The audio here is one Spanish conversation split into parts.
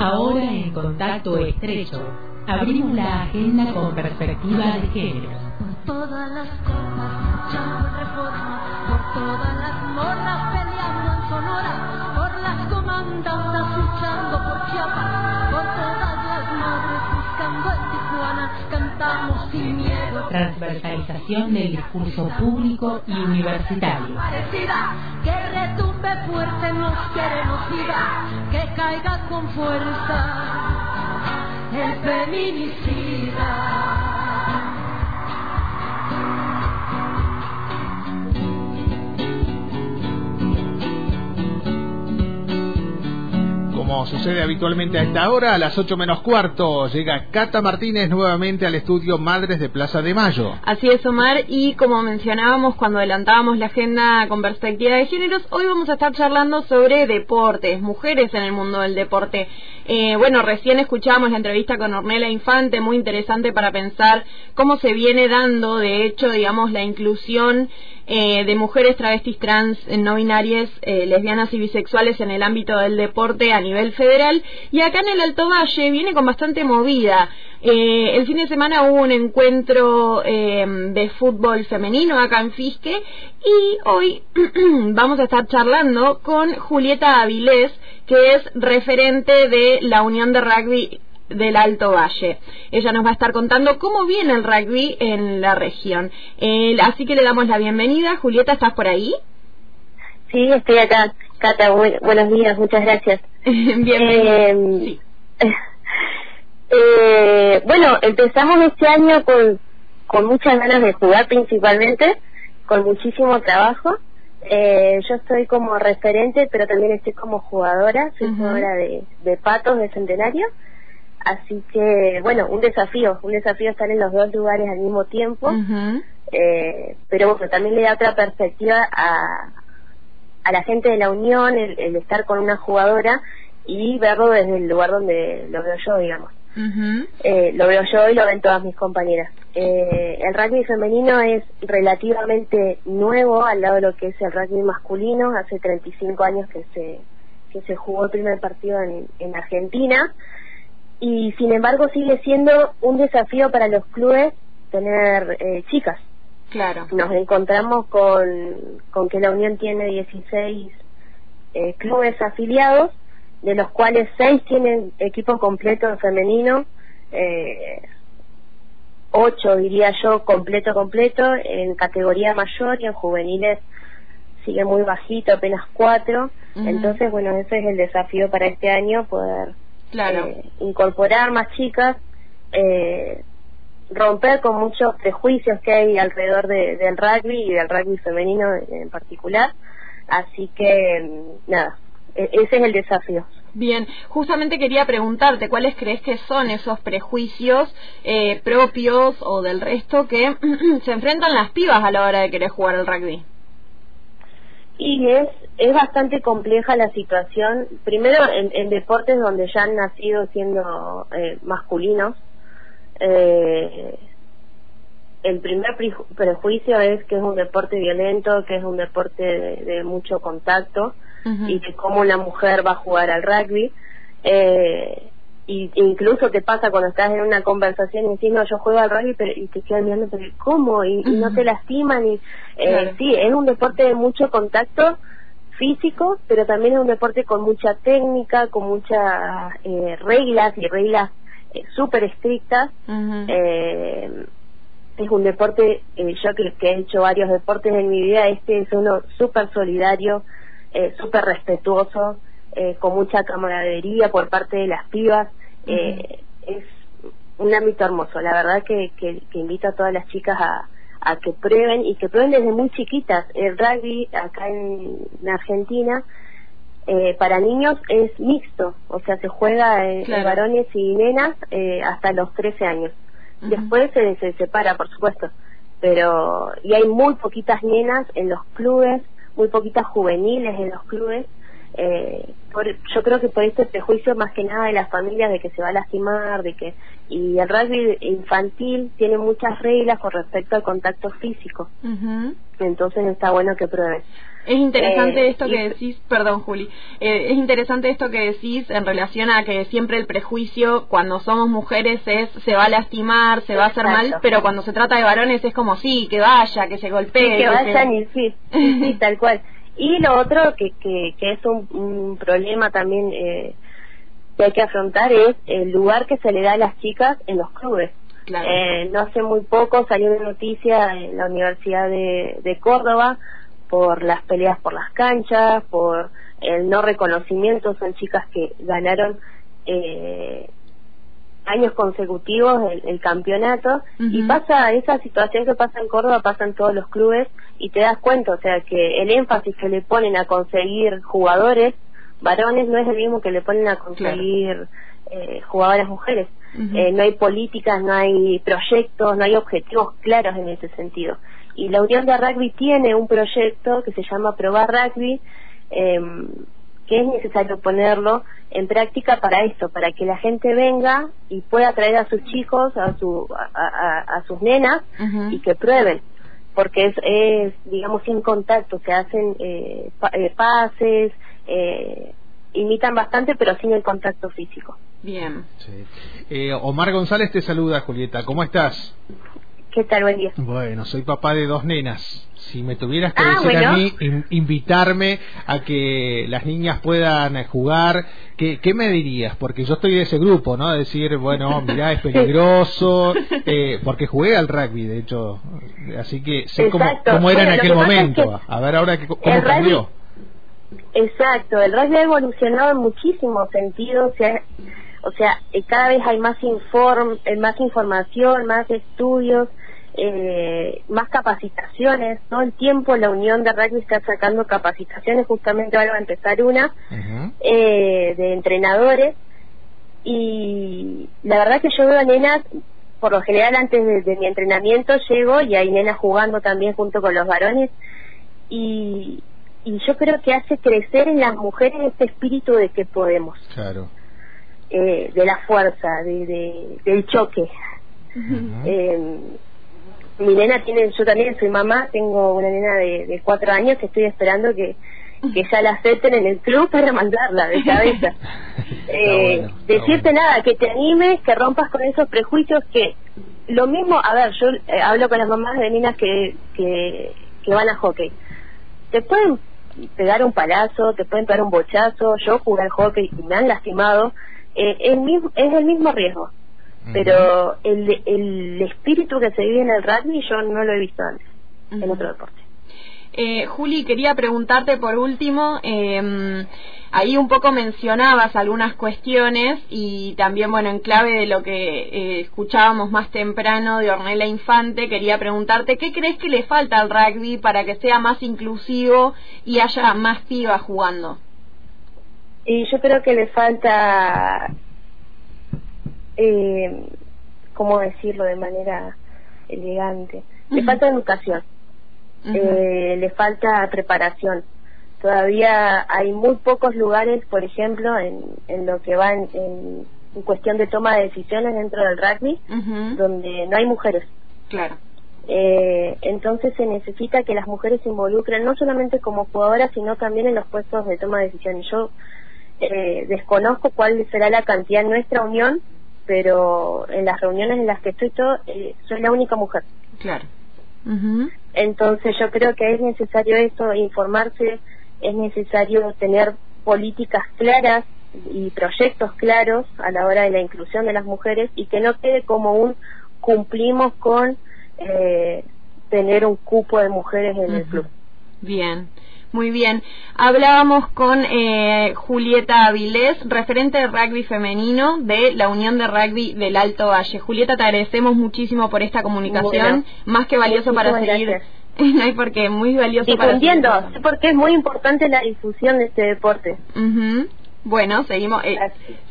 Ahora en contacto estrecho, abrimos la agenda con perspectiva de género. Por todas las cosas, luchando reforma, por todas las morras peleando en Sonora, por las comandantas luchando por Chiapas, por todas las madres buscando Tijuana, cantamos sin miedo. Transversalización del discurso público y universitario. Que retumbe fuerte, nos diga, que caiga con fuerza el feminicida. Sucede habitualmente a esta hora, a las 8 menos cuarto, llega Cata Martínez nuevamente al estudio Madres de Plaza de Mayo. Así es, Omar, y como mencionábamos cuando adelantábamos la agenda con perspectiva de géneros, hoy vamos a estar charlando sobre deportes, mujeres en el mundo del deporte. Eh, bueno, recién escuchábamos la entrevista con Ornella Infante, muy interesante para pensar cómo se viene dando, de hecho, digamos, la inclusión eh, de mujeres travestis trans, eh, no binarias, eh, lesbianas y bisexuales en el ámbito del deporte a nivel federal. Y acá en el Alto Valle viene con bastante movida. Eh, el fin de semana hubo un encuentro eh, de fútbol femenino acá en Fisque y hoy vamos a estar charlando con Julieta Avilés, que es referente de la Unión de Rugby del Alto Valle. Ella nos va a estar contando cómo viene el rugby en la región. Eh, así que le damos la bienvenida. Julieta, ¿estás por ahí? Sí, estoy acá. Cata, bu- buenos días, muchas gracias. Bienvenida. Eh, Sí. eh, bueno, empezamos este año con, con muchas ganas de jugar principalmente, con muchísimo trabajo. Eh, yo estoy como referente, pero también estoy como jugadora, soy jugadora de, de patos de centenario. Así que, bueno, un desafío, un desafío estar en los dos lugares al mismo tiempo. Eh, pero bueno, también le da otra perspectiva a, a la gente de la Unión el, el estar con una jugadora y verlo desde el lugar donde lo veo yo, digamos. Eh, lo veo yo y lo ven todas mis compañeras. Eh, el rugby femenino es relativamente nuevo al lado de lo que es el rugby masculino. Hace 35 años que se, que se jugó el primer partido en, en Argentina. Y sin embargo sigue siendo un desafío para los clubes tener eh, chicas Claro. nos encontramos con, con que la Unión tiene 16 eh, clubes afiliados, de los cuales 6 tienen equipo completo femenino, eh, 8 diría yo completo completo, en categoría mayor y en juveniles sigue muy bajito, apenas 4. Ujú. Entonces, bueno, ese es el desafío para este año, poder Claro. eh, incorporar más chicas, eh, romper con muchos prejuicios que hay alrededor de- del rugby y del rugby femenino en particular. Así que, mm, nada, e- ese es el desafío. Bien, justamente quería preguntarte cuáles crees que son esos prejuicios eh, propios o del resto que se enfrentan las pibas a la hora de querer jugar al rugby. Y es, es bastante compleja la situación, primero en, en deportes donde ya han nacido siendo eh, masculinos. Eh, el primer preju- prejuicio es que es un deporte violento, que es un deporte de, de mucho contacto y de cómo la mujer va a jugar al rugby. Eh, y incluso te pasa cuando estás en una conversación y decís, no, yo juego al rugby pero, y te quedan mirando, pero ¿cómo? Y, y no te lastiman. y eh, Claro. Sí, es un deporte de mucho contacto físico, pero también es un deporte con mucha técnica, con muchas eh, reglas y reglas eh, súper estrictas. Eh, es un deporte, eh, yo que, que he hecho varios deportes en mi vida, este es uno súper solidario, eh, súper respetuoso, eh, con mucha camaradería por parte de las pibas. Eh, Es un ámbito hermoso, la verdad que, que, que invito a todas las chicas a, a que prueben y que prueben desde muy chiquitas. El rugby acá en, en Argentina eh, para niños es mixto, o sea, se juega en, en varones y nenas eh, hasta los 13 años. Después se, se separa, por supuesto, pero y hay muy poquitas nenas en los clubes, muy poquitas juveniles en los clubes. Eh, por, yo creo que por este prejuicio más que nada de las familias de que se va a lastimar, de que y el rugby infantil tiene muchas reglas con respecto al contacto físico, Ujú. entonces está bueno que prueben. Es interesante Eh, esto que decís, perdón Juli, eh, es interesante esto que decís en relación a que siempre el prejuicio cuando somos mujeres es se va a lastimar, se va a hacer mal, pero cuando se trata de varones es como sí, que vaya, que se golpee. Sí, que vayan y sí, sí, sí, tal cual. Y lo otro que, que, que es un, un problema también eh, que hay que afrontar es el lugar que se le da a las chicas en los clubes. Claro. Eh, no hace muy poco salió una noticia en la Universidad de, de Córdoba por las peleas por las canchas, por el no reconocimiento, son chicas que ganaron eh, años consecutivos el, el campeonato y pasa esa situación que pasa en Córdoba pasa en todos los clubes y te das cuenta, o sea que el énfasis que le ponen a conseguir jugadores varones no es el mismo que le ponen a conseguir eh, jugadoras mujeres. Eh, no hay políticas, no hay proyectos, no hay objetivos claros en ese sentido. Y la Unión de Rugby tiene un proyecto que se llama Probar Rugby, em, que es necesario ponerlo en práctica para esto, para que la gente venga y pueda traer a sus chicos, a, su, a, a- a sus nenas y que prueben, porque es, es digamos, sin contacto, se hacen eh, pa- eh, pases, eh, imitan bastante, pero sin el contacto físico. Bien. Sí. Eh, Omar González te saluda, Julieta. ¿Cómo estás? ¿Qué tal? Buen día. Bueno, soy papá de dos nenas. Si me tuvieras que Ah, decir a mí, in- invitarme a que las niñas puedan eh, jugar, ¿qué, ¿qué me dirías? Porque yo estoy de ese grupo, ¿no? Decir, bueno, mirá, es peligroso, eh, porque jugué al rugby, de hecho, así que sé cómo, era Bueno, en aquel es momento. que A ver ahora cómo rugby- cambió. Exacto, el rugby ha evolucionado en muchísimos sentidos, o sea, o sea eh, cada vez hay más inform, eh, más información, más estudios, eh, más capacitaciones, todo el tiempo la Unión de Rugby está sacando capacitaciones, justamente ahora va a empezar una, eh, de entrenadores. Y la verdad que yo veo a nenas, por lo general antes de, de mi entrenamiento llego y hay nenas jugando también junto con los varones. Y, y yo creo que hace crecer en las mujeres este espíritu de que podemos, Claro. eh, de la fuerza, de, de- del choque. Eh, mi nena tiene, yo también soy mamá, tengo una nena de, de cuatro años, estoy esperando que, que ya la acepten en el club para mandarla de cabeza. Eh, bueno, decirte bueno. nada, que te animes, que rompas con esos prejuicios que lo mismo, a ver, yo eh, hablo con las mamás de que, que, que van a hockey. Te pueden pegar un palazo, te pueden pegar un bochazo, yo jugué al hockey y me han lastimado, eh, el mismo, es el mismo riesgo pero el, el espíritu que se vive en el rugby yo no lo he visto antes en Ujú. otro deporte. Eh, Juli, quería preguntarte por último, eh, ahí un poco mencionabas algunas cuestiones y también, bueno, en clave de lo que eh, escuchábamos más temprano de Ornella Infante, quería preguntarte, ¿qué crees que le falta al rugby para que sea más inclusivo y haya más pibas jugando? Y yo creo que le falta, eh, ¿cómo decirlo de manera elegante? Le falta educación, eh, le falta preparación. Todavía hay muy pocos lugares, por ejemplo, en, en lo que va en, en- en cuestión de toma de decisiones dentro del rugby, donde no hay mujeres. Claro. Eh, entonces se necesita que las mujeres se involucren no solamente como jugadoras, sino también en los puestos de toma de decisiones. Yo eh, desconozco cuál será la cantidad en nuestra unión, pero en las reuniones en las que estoy yo, eh, soy la única mujer. Claro. Ujú. Entonces yo creo que es necesario eso, informarse, es necesario tener políticas claras y proyectos claros a la hora de la inclusión de las mujeres y que no quede como un cumplimos con eh, tener un cupo de mujeres en el club. Bien, muy bien. Hablábamos con eh, Julieta Avilés, referente de rugby femenino de la Unión de Rugby del Alto Valle. Julieta, te agradecemos muchísimo por esta comunicación, Bueno, más que valioso para seguir. gracias. no hay por qué, muy valioso para Difundiendo, porque es muy importante la difusión de este deporte. Ujú. Bueno, seguimos, eh,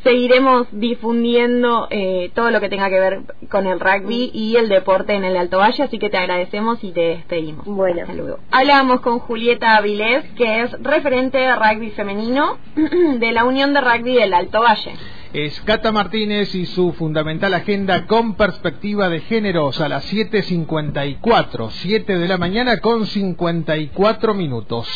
seguiremos difundiendo eh, todo lo que tenga que ver con el rugby y el deporte en el Alto Valle, así que te agradecemos y te despedimos. Bueno. Hasta luego. Hablamos con Julieta Avilés, que es referente de rugby femenino de la Unión de Rugby del Alto Valle. Es Cata Martínez y su fundamental agenda con perspectiva de géneros a las 7.54, 7 de la mañana con 54 minutos.